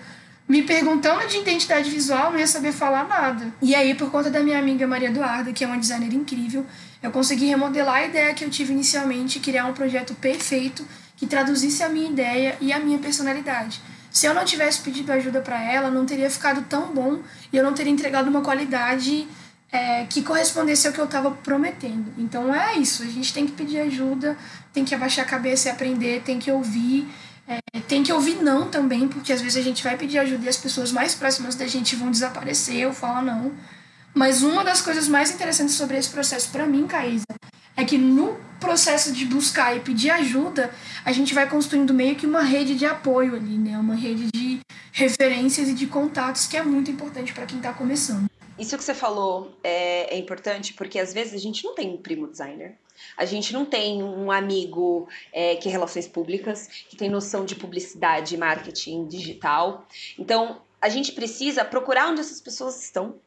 Me perguntando de identidade visual, não ia saber falar nada. E aí, por conta da minha amiga Maria Eduarda, que é uma designer incrível, eu consegui remodelar a ideia que eu tive inicialmente, criar um projeto perfeito que traduzisse a minha ideia e a minha personalidade. Se eu não tivesse pedido ajuda para ela, não teria ficado tão bom e eu não teria entregado uma qualidade é, que correspondesse ao que eu estava prometendo. Então é isso, a gente tem que pedir ajuda, tem que abaixar a cabeça e aprender, tem que ouvir é, tem que ouvir não também, porque às vezes a gente vai pedir ajuda e as pessoas mais próximas da gente vão desaparecer ou falar não. Mas uma das coisas mais interessantes sobre esse processo para mim, Caísa, é que no processo de buscar e pedir ajuda, a gente vai construindo meio que uma rede de apoio ali, né? Uma rede de referências e de contatos que é muito importante para quem está começando. Isso que você falou é, é importante porque às vezes a gente não tem um primo designer. A gente não tem um amigo é, que é relações públicas, que tem noção de publicidade, marketing digital. Então, a gente precisa procurar onde essas pessoas estão.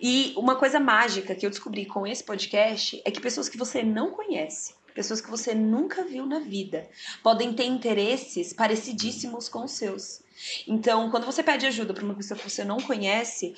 E uma coisa mágica que eu descobri com esse podcast é que pessoas que você não conhece, pessoas que você nunca viu na vida, podem ter interesses parecidíssimos com os seus. Então, quando você pede ajuda para uma pessoa que você não conhece,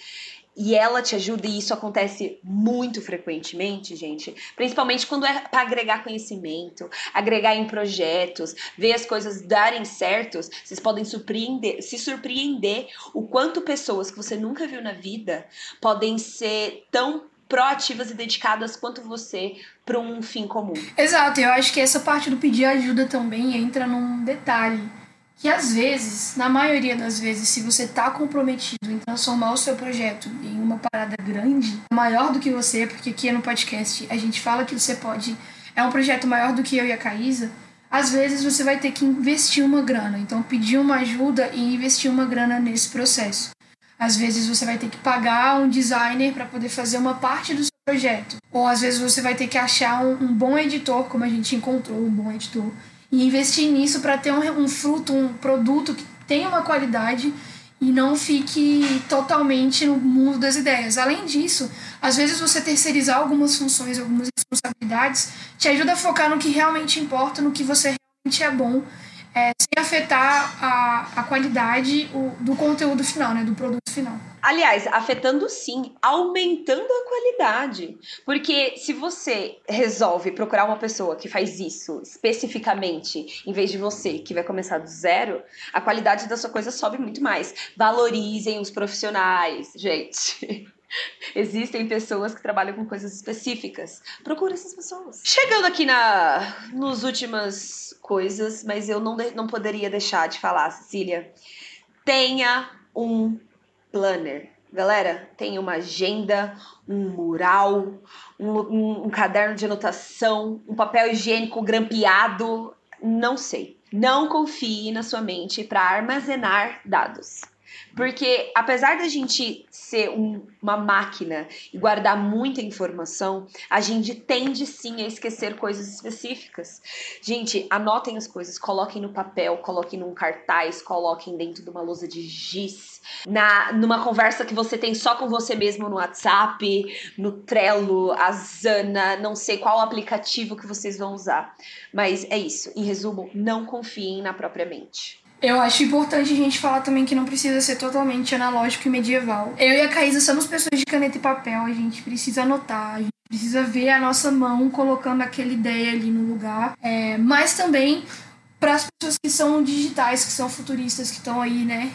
e ela te ajuda, e isso acontece muito frequentemente, gente. Principalmente quando é para agregar conhecimento, agregar em projetos, ver as coisas darem certos, vocês podem surpreender, se surpreender o quanto pessoas que você nunca viu na vida podem ser tão proativas e dedicadas quanto você para um fim comum. Exato, eu acho que essa parte do pedir ajuda também entra num detalhe que às vezes, na maioria das vezes, se você está comprometido em transformar o seu projeto em uma parada grande, maior do que você, porque aqui no podcast a gente fala que você pode, é um projeto maior do que eu e a Caísa, às vezes você vai ter que investir uma grana. Então, pedir uma ajuda e investir uma grana nesse processo. Às vezes você vai ter que pagar um designer para poder fazer uma parte do seu projeto. Ou às vezes você vai ter que achar um, um bom editor, como a gente encontrou um bom editor e investir nisso para ter um, um fruto, um produto que tenha uma qualidade e não fique totalmente no mundo das ideias. Além disso, às vezes você terceirizar algumas funções, algumas responsabilidades, te ajuda a focar no que realmente importa, no que você realmente é bom é, sem afetar a, a qualidade o, do conteúdo final, né? Do produto final. Aliás, afetando sim, aumentando a qualidade. Porque se você resolve procurar uma pessoa que faz isso especificamente, em vez de você, que vai começar do zero, a qualidade da sua coisa sobe muito mais. Valorizem os profissionais, gente. Existem pessoas que trabalham com coisas específicas. Procura essas pessoas. Chegando aqui na nos últimas coisas, mas eu não, não poderia deixar de falar, Cecília. Tenha um planner. Galera, tenha uma agenda, um mural, um, um, um caderno de anotação, um papel higiênico grampeado. Não sei. Não confie na sua mente para armazenar dados. Porque apesar da gente ser um, uma máquina e guardar muita informação, a gente tende sim a esquecer coisas específicas. Gente, anotem as coisas, coloquem no papel, coloquem num cartaz, coloquem dentro de uma lousa de giz, na, numa conversa que você tem só com você mesmo no WhatsApp, no Trello, a Zana, não sei qual aplicativo que vocês vão usar. Mas é isso. Em resumo, não confiem na própria mente. Eu acho importante a gente falar também que não precisa ser totalmente analógico e medieval. Eu e a Caísa somos pessoas de caneta e papel, a gente precisa anotar, a gente precisa ver a nossa mão colocando aquela ideia ali no lugar. É, mas também para as pessoas que são digitais, que são futuristas, que estão aí, né,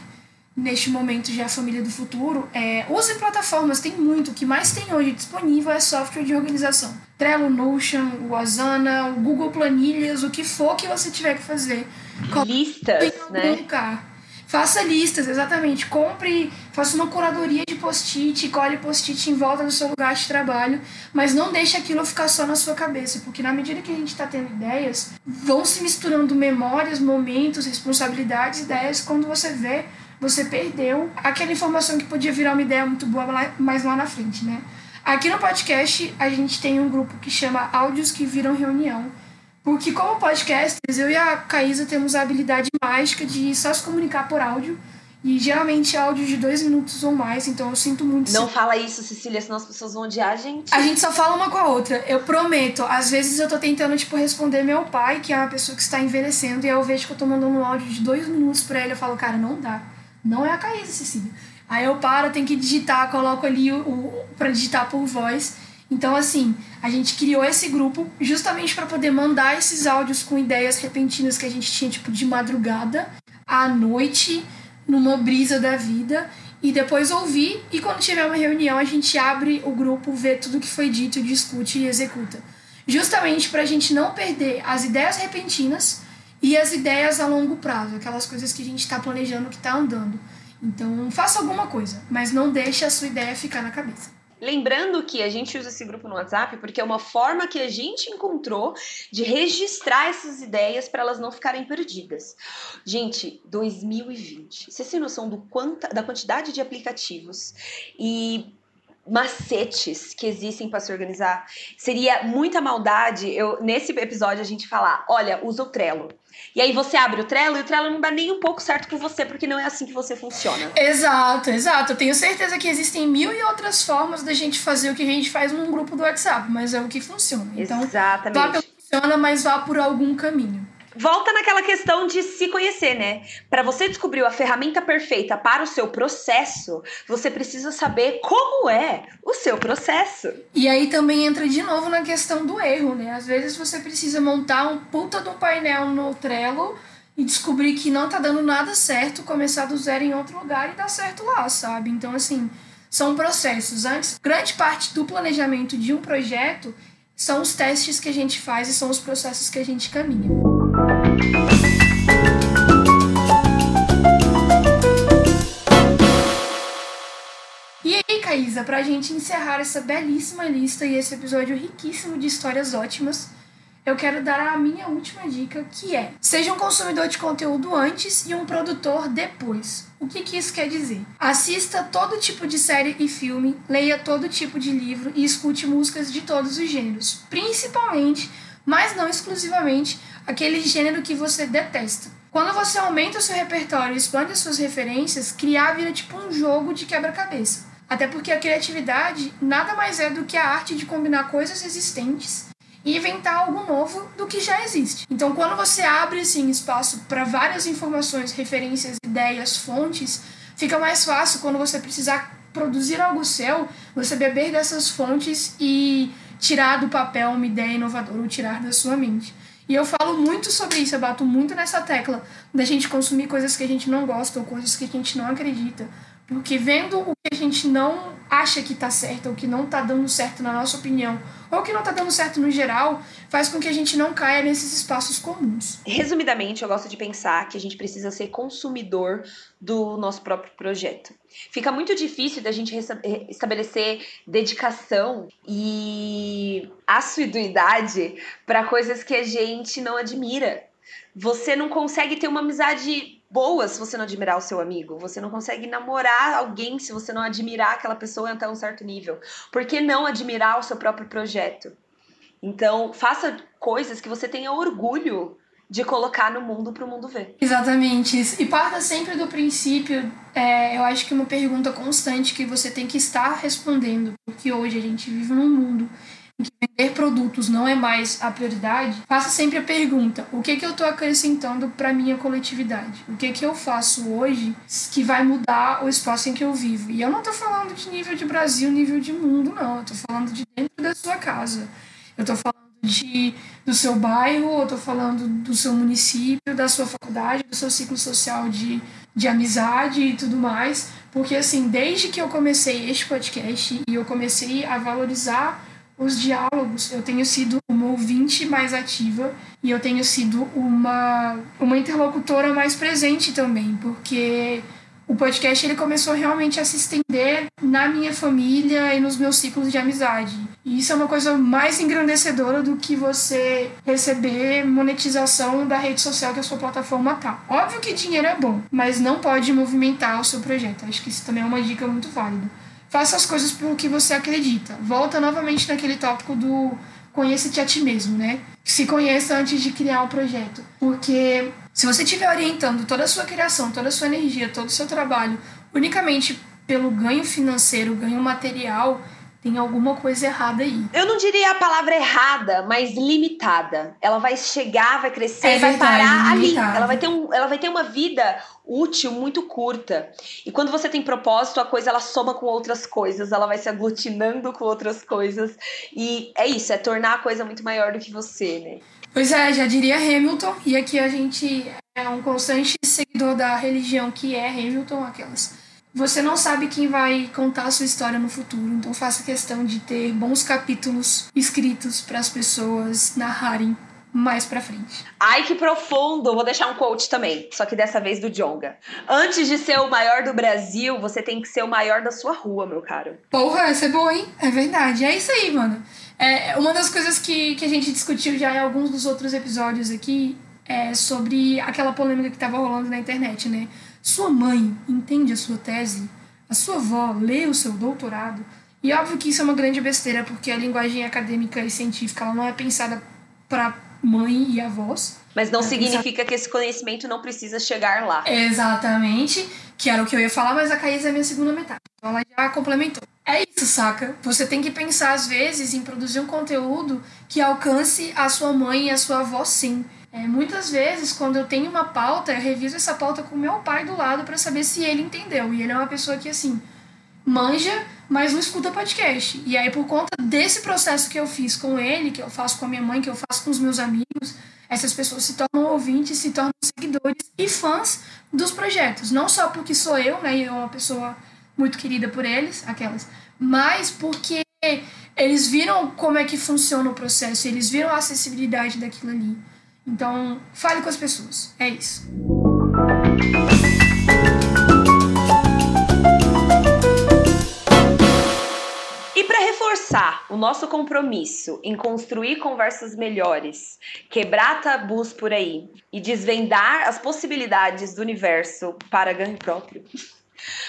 neste momento já a família do futuro, é, usem plataformas, tem muito. O que mais tem hoje disponível é software de organização. Trello, Notion, o Asana, o Google Planilhas, o que for que você tiver que fazer listas, né? Lugar. Faça listas, exatamente. Compre, faça uma curadoria de post-it, colhe post-it em volta do seu lugar de trabalho, mas não deixe aquilo ficar só na sua cabeça, porque na medida que a gente está tendo ideias, vão se misturando memórias, momentos, responsabilidades, ideias. Quando você vê, você perdeu aquela informação que podia virar uma ideia muito boa, mas lá na frente, né? Aqui no podcast, a gente tem um grupo que chama Áudios que Viram Reunião porque como podcasters, eu e a Caísa temos a habilidade mágica de só se comunicar por áudio. E geralmente áudio de dois minutos ou mais, então eu sinto muito. Não fala isso, Cecília, senão as pessoas vão odiar a gente. A gente só fala uma com a outra. Eu prometo. Às vezes eu tô tentando, tipo, responder meu pai, que é uma pessoa que está envelhecendo, e eu vejo que eu tô mandando um áudio de dois minutos pra ele. Eu falo, cara, não dá. Não é a Caísa, Cecília. Aí eu paro, tenho que digitar, coloco ali o, o pra digitar por voz. Então, assim, a gente criou esse grupo justamente para poder mandar esses áudios com ideias repentinas que a gente tinha, tipo, de madrugada, à noite, numa brisa da vida, e depois ouvir. E quando tiver uma reunião, a gente abre o grupo, vê tudo que foi dito, discute e executa. Justamente para a gente não perder as ideias repentinas e as ideias a longo prazo, aquelas coisas que a gente está planejando, que está andando. Então, faça alguma coisa, mas não deixe a sua ideia ficar na cabeça. Lembrando que a gente usa esse grupo no WhatsApp porque é uma forma que a gente encontrou de registrar essas ideias para elas não ficarem perdidas. Gente, 2020. Vocês têm noção do quanta, da quantidade de aplicativos e macetes que existem para se organizar. Seria muita maldade eu nesse episódio a gente falar, olha, usa o Trello. E aí você abre o Trello e o Trello não dá nem um pouco certo com você, porque não é assim que você funciona. Exato, exato. Eu tenho certeza que existem mil e outras formas da gente fazer o que a gente faz num grupo do WhatsApp, mas é o que funciona. Então, Exatamente. vá pelo que funciona, mas vá por algum caminho volta naquela questão de se conhecer, né? Para você descobrir a ferramenta perfeita para o seu processo, você precisa saber como é o seu processo. E aí também entra de novo na questão do erro, né? Às vezes você precisa montar um puta do painel no Trello e descobrir que não tá dando nada certo, começar do zero em outro lugar e dar certo lá, sabe? Então, assim, são processos. Antes, grande parte do planejamento de um projeto são os testes que a gente faz e são os processos que a gente caminha. E aí, Caísa, pra gente encerrar essa belíssima lista e esse episódio riquíssimo de histórias ótimas, eu quero dar a minha última dica, que é: seja um consumidor de conteúdo antes e um produtor depois. O que, que isso quer dizer? Assista todo tipo de série e filme, leia todo tipo de livro e escute músicas de todos os gêneros, principalmente, mas não exclusivamente, aquele gênero que você detesta. Quando você aumenta o seu repertório e expande as suas referências, criar vira tipo um jogo de quebra-cabeça. Até porque a criatividade nada mais é do que a arte de combinar coisas existentes e inventar algo novo do que já existe. Então, quando você abre assim espaço para várias informações, referências, ideias, fontes, fica mais fácil quando você precisar produzir algo seu, você beber dessas fontes e tirar do papel uma ideia inovadora ou tirar da sua mente. E eu falo muito sobre isso, eu bato muito nessa tecla da gente consumir coisas que a gente não gosta ou coisas que a gente não acredita. Porque vendo o que a gente não acha que está certo, ou que não está dando certo na nossa opinião, ou que não está dando certo no geral, faz com que a gente não caia nesses espaços comuns. Resumidamente, eu gosto de pensar que a gente precisa ser consumidor do nosso próprio projeto. Fica muito difícil da gente estabelecer dedicação e assiduidade para coisas que a gente não admira. Você não consegue ter uma amizade boa se você não admirar o seu amigo. Você não consegue namorar alguém se você não admirar aquela pessoa até um certo nível. Por que não admirar o seu próprio projeto? Então, faça coisas que você tenha orgulho de colocar no mundo para o mundo ver. Exatamente. E parta sempre do princípio, é, eu acho que uma pergunta constante que você tem que estar respondendo, porque hoje a gente vive num mundo que vender produtos não é mais a prioridade, faça sempre a pergunta: o que, que eu estou acrescentando para minha coletividade? O que, que eu faço hoje que vai mudar o espaço em que eu vivo? E eu não estou falando de nível de Brasil, nível de mundo, não. Eu estou falando de dentro da sua casa. Eu estou falando de, do seu bairro, eu estou falando do seu município, da sua faculdade, do seu ciclo social de, de amizade e tudo mais. Porque, assim, desde que eu comecei este podcast e eu comecei a valorizar os diálogos, eu tenho sido uma ouvinte mais ativa e eu tenho sido uma, uma interlocutora mais presente também, porque o podcast ele começou realmente a se estender na minha família e nos meus ciclos de amizade. E isso é uma coisa mais engrandecedora do que você receber monetização da rede social que a sua plataforma tá. Óbvio que dinheiro é bom, mas não pode movimentar o seu projeto. Acho que isso também é uma dica muito válida. Faça as coisas pelo que você acredita. Volta novamente naquele tópico do conheça-te a ti mesmo, né? Se conheça antes de criar o projeto. Porque se você estiver orientando toda a sua criação, toda a sua energia, todo o seu trabalho unicamente pelo ganho financeiro, ganho material, tem alguma coisa errada aí. Eu não diria a palavra errada, mas limitada. Ela vai chegar, vai crescer, é vai verdade, parar limitada. ali. Ela vai, ter um, ela vai ter uma vida útil muito curta. E quando você tem propósito, a coisa ela soma com outras coisas, ela vai se aglutinando com outras coisas. E é isso, é tornar a coisa muito maior do que você, né? Pois é, já diria Hamilton, e aqui a gente é um constante seguidor da religião que é Hamilton, aquelas você não sabe quem vai contar a sua história no futuro, então faça questão de ter bons capítulos escritos para as pessoas narrarem mais pra frente. Ai, que profundo! Vou deixar um quote também, só que dessa vez do Jonga. Antes de ser o maior do Brasil, você tem que ser o maior da sua rua, meu caro. Porra, essa é boa, hein? É verdade. É isso aí, mano. É, uma das coisas que, que a gente discutiu já em alguns dos outros episódios aqui é sobre aquela polêmica que tava rolando na internet, né? Sua mãe entende a sua tese? A sua avó lê o seu doutorado? E óbvio que isso é uma grande besteira, porque a linguagem acadêmica e científica ela não é pensada para mãe e avós. Mas não é significa pensada... que esse conhecimento não precisa chegar lá. Exatamente, que era o que eu ia falar, mas a Caís é a minha segunda metade. Então ela já complementou. É isso, saca? Você tem que pensar, às vezes, em produzir um conteúdo que alcance a sua mãe e a sua avó, sim. É, muitas vezes, quando eu tenho uma pauta, eu reviso essa pauta com meu pai do lado para saber se ele entendeu. E ele é uma pessoa que, assim, manja, mas não escuta podcast. E aí, por conta desse processo que eu fiz com ele, que eu faço com a minha mãe, que eu faço com os meus amigos, essas pessoas se tornam ouvintes, se tornam seguidores e fãs dos projetos. Não só porque sou eu, né, e eu uma pessoa muito querida por eles, aquelas, mas porque eles viram como é que funciona o processo, eles viram a acessibilidade daquilo ali. Então, fale com as pessoas. É isso. E para reforçar o nosso compromisso em construir conversas melhores, quebrar tabus por aí e desvendar as possibilidades do universo para ganho próprio,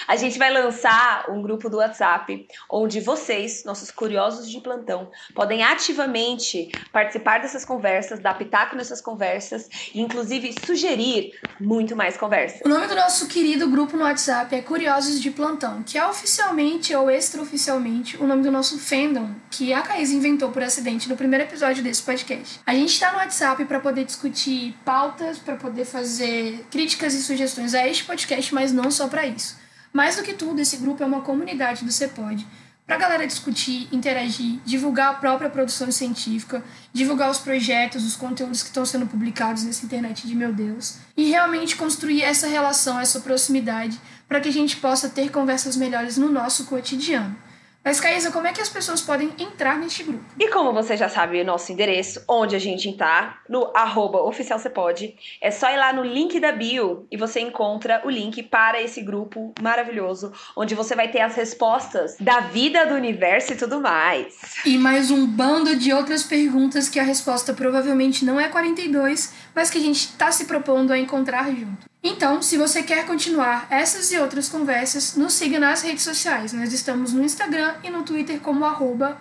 A gente vai lançar um grupo do WhatsApp onde vocês, nossos curiosos de plantão, podem ativamente participar dessas conversas, dar pitaco nessas conversas e, inclusive, sugerir muito mais conversas. O nome do nosso querido grupo no WhatsApp é Curiosos de Plantão, que é oficialmente ou extraoficialmente o nome do nosso fandom que a Caís inventou por acidente no primeiro episódio desse podcast. A gente está no WhatsApp para poder discutir pautas, para poder fazer críticas e sugestões a este podcast, mas não só para isso. Mais do que tudo, esse grupo é uma comunidade do CEPOD para a galera discutir, interagir, divulgar a própria produção científica, divulgar os projetos, os conteúdos que estão sendo publicados nessa internet de meu Deus, e realmente construir essa relação, essa proximidade, para que a gente possa ter conversas melhores no nosso cotidiano. Mas, Caísa, como é que as pessoas podem entrar neste grupo? E como você já sabe o nosso endereço, onde a gente está, no arroba oficialcepode, é só ir lá no link da bio e você encontra o link para esse grupo maravilhoso, onde você vai ter as respostas da vida, do universo e tudo mais. E mais um bando de outras perguntas que a resposta provavelmente não é 42, mas que a gente está se propondo a encontrar junto. Então, se você quer continuar essas e outras conversas, nos siga nas redes sociais. Nós estamos no Instagram e no Twitter como arroba.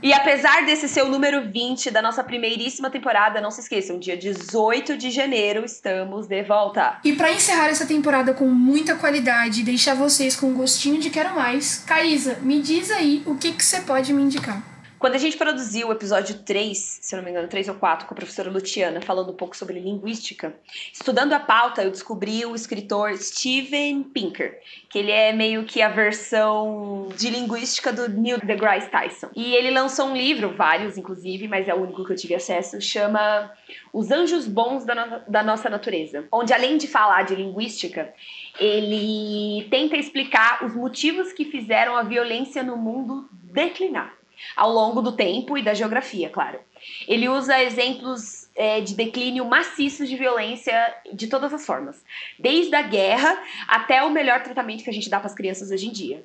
E apesar desse ser o número 20 da nossa primeiríssima temporada, não se esqueçam, dia 18 de janeiro estamos de volta. E para encerrar essa temporada com muita qualidade e deixar vocês com um gostinho de quero mais, Caísa, me diz aí o que, que você pode me indicar. Quando a gente produziu o episódio 3, se eu não me engano, 3 ou 4, com a professora Luciana, falando um pouco sobre linguística, estudando a pauta, eu descobri o escritor Steven Pinker, que ele é meio que a versão de linguística do Neil deGrasse Tyson. E ele lançou um livro, vários inclusive, mas é o único que eu tive acesso, chama Os Anjos Bons da, no da Nossa Natureza, onde além de falar de linguística, ele tenta explicar os motivos que fizeram a violência no mundo declinar ao longo do tempo e da geografia, claro. Ele usa exemplos é, de declínio maciços de violência de todas as formas, desde a guerra até o melhor tratamento que a gente dá para as crianças hoje em dia.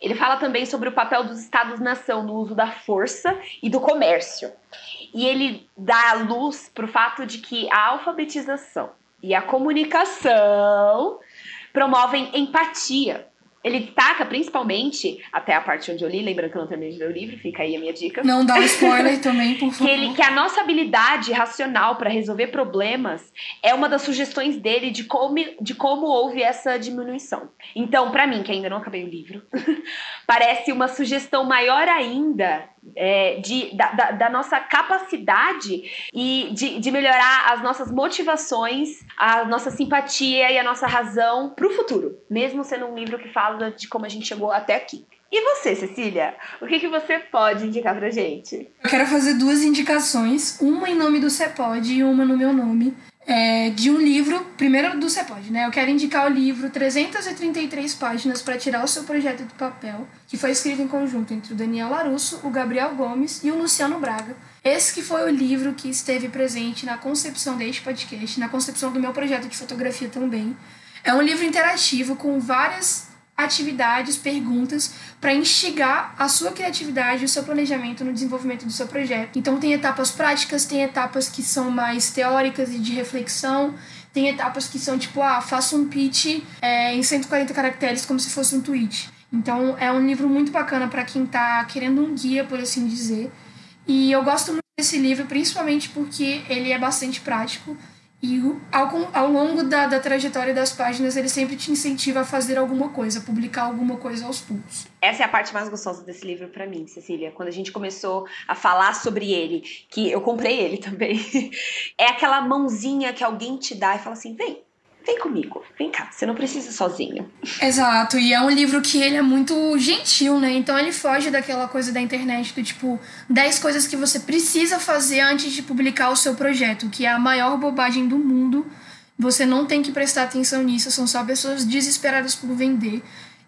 Ele fala também sobre o papel dos Estados-nação no uso da força e do comércio. E ele dá luz para o fato de que a alfabetização e a comunicação promovem empatia ele destaca principalmente, até a parte onde eu li, lembrando que eu não terminei de ler o livro, fica aí a minha dica. Não dá um spoiler também, por favor. Que, ele, que a nossa habilidade racional para resolver problemas é uma das sugestões dele de como, de como houve essa diminuição. Então, para mim, que ainda não acabei o livro, parece uma sugestão maior ainda é, de, da, da, da, nossa capacidade e de, de melhorar as nossas motivações, a nossa simpatia e a nossa razão para o futuro, mesmo sendo um livro que fala de como a gente chegou até aqui. E você, Cecília? O que, que você pode indicar pra gente? Eu quero fazer duas indicações, uma em nome do Cepod e uma no meu nome é, de um livro, primeiro do Cepod, né? Eu quero indicar o livro 333 páginas para tirar o seu projeto do papel, que foi escrito em conjunto entre o Daniel Larusso, o Gabriel Gomes e o Luciano Braga. Esse que foi o livro que esteve presente na concepção deste podcast, na concepção do meu projeto de fotografia também. É um livro interativo com várias atividades, perguntas para instigar a sua criatividade e o seu planejamento no desenvolvimento do seu projeto. Então tem etapas práticas, tem etapas que são mais teóricas e de reflexão, tem etapas que são tipo, ah, faça um pitch é, em 140 caracteres como se fosse um tweet. Então é um livro muito bacana para quem está querendo um guia, por assim dizer. E eu gosto muito desse livro, principalmente porque ele é bastante prático e ao, ao longo da, da trajetória das páginas, ele sempre te incentiva a fazer alguma coisa, a publicar alguma coisa aos poucos. Essa é a parte mais gostosa desse livro para mim, Cecília. Quando a gente começou a falar sobre ele, que eu comprei ele também, é aquela mãozinha que alguém te dá e fala assim: vem, vem comigo, vem cá, você não precisa sozinho. Exato, e é um livro que ele é muito gentil, né? Então ele foge daquela coisa da internet do tipo 10 coisas que você precisa fazer antes de publicar o seu projeto, que é a maior bobagem do mundo. Você não tem que prestar atenção nisso, são só pessoas desesperadas por vender.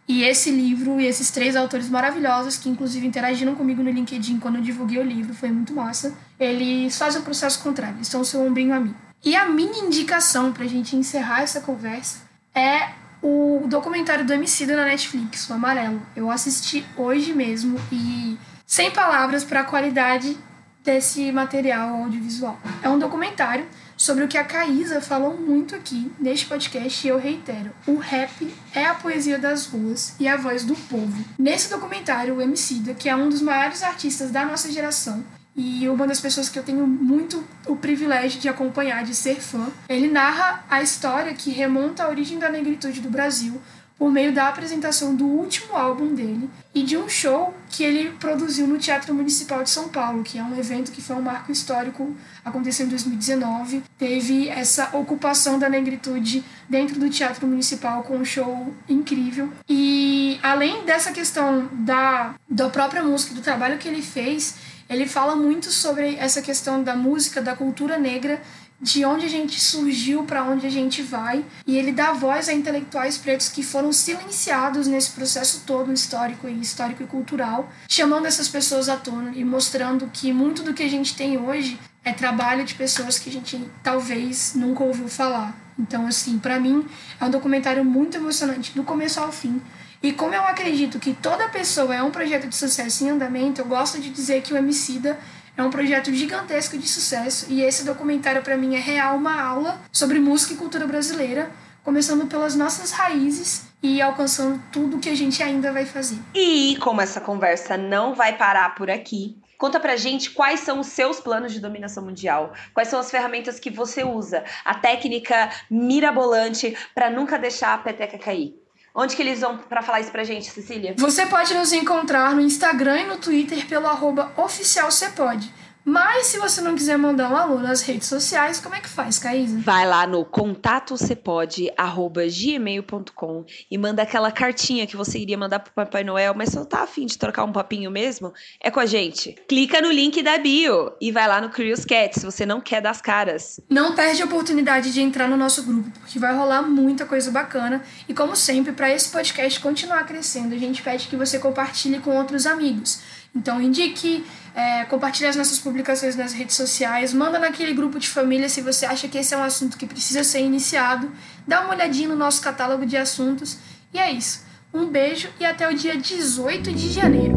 E esse livro e esses três autores maravilhosos, que inclusive interagiram comigo no LinkedIn quando eu divulguei o livro, foi muito massa. Eles fazem o processo contrário, eles são seu ombrinho amigo. E a minha indicação pra gente encerrar essa conversa é o documentário do Emicida na Netflix, o Amarelo. Eu assisti hoje mesmo e sem palavras para a qualidade desse material audiovisual. É um documentário sobre o que a Caísa falou muito aqui neste podcast e eu reitero. O rap é a poesia das ruas e a voz do povo. Nesse documentário, o Emicida, que é um dos maiores artistas da nossa geração, e uma das pessoas que eu tenho muito o privilégio de acompanhar, de ser fã. Ele narra a história que remonta à origem da negritude do Brasil por meio da apresentação do último álbum dele e de um show que ele produziu no Teatro Municipal de São Paulo, que é um evento que foi um marco histórico, aconteceu em 2019. Teve essa ocupação da negritude dentro do Teatro Municipal com um show incrível. E além dessa questão da, da própria música, do trabalho que ele fez, ele fala muito sobre essa questão da música, da cultura negra, de onde a gente surgiu, para onde a gente vai, e ele dá voz a intelectuais pretos que foram silenciados nesse processo todo histórico e histórico e cultural, chamando essas pessoas à tona e mostrando que muito do que a gente tem hoje é trabalho de pessoas que a gente talvez nunca ouviu falar. Então, assim, para mim é um documentário muito emocionante do começo ao fim. E como eu acredito que toda pessoa é um projeto de sucesso em andamento, eu gosto de dizer que o Emicida é um projeto gigantesco de sucesso e esse documentário para mim é real uma aula sobre música e cultura brasileira, começando pelas nossas raízes e alcançando tudo que a gente ainda vai fazer. E como essa conversa não vai parar por aqui, Conta pra gente quais são os seus planos de dominação mundial. Quais são as ferramentas que você usa, a técnica mirabolante para nunca deixar a peteca cair. Onde que eles vão para falar isso pra gente, Cecília? Você pode nos encontrar no Instagram e no Twitter pelo arroba oficialcepode. Mas se você não quiser mandar um alô nas redes sociais, como é que faz, Caísa? Vai lá no contatocpode@gmail.com e manda aquela cartinha que você iria mandar pro Papai Noel, mas não tá afim de trocar um papinho mesmo, é com a gente. Clica no link da bio e vai lá no Curious Cat se você não quer das caras. Não perde a oportunidade de entrar no nosso grupo, porque vai rolar muita coisa bacana. E como sempre, para esse podcast continuar crescendo, a gente pede que você compartilhe com outros amigos. Então indique, é, compartilhe as nossas publicações nas redes sociais, manda naquele grupo de família se você acha que esse é um assunto que precisa ser iniciado, dá uma olhadinha no nosso catálogo de assuntos. E é isso. Um beijo e até o dia 18 de janeiro.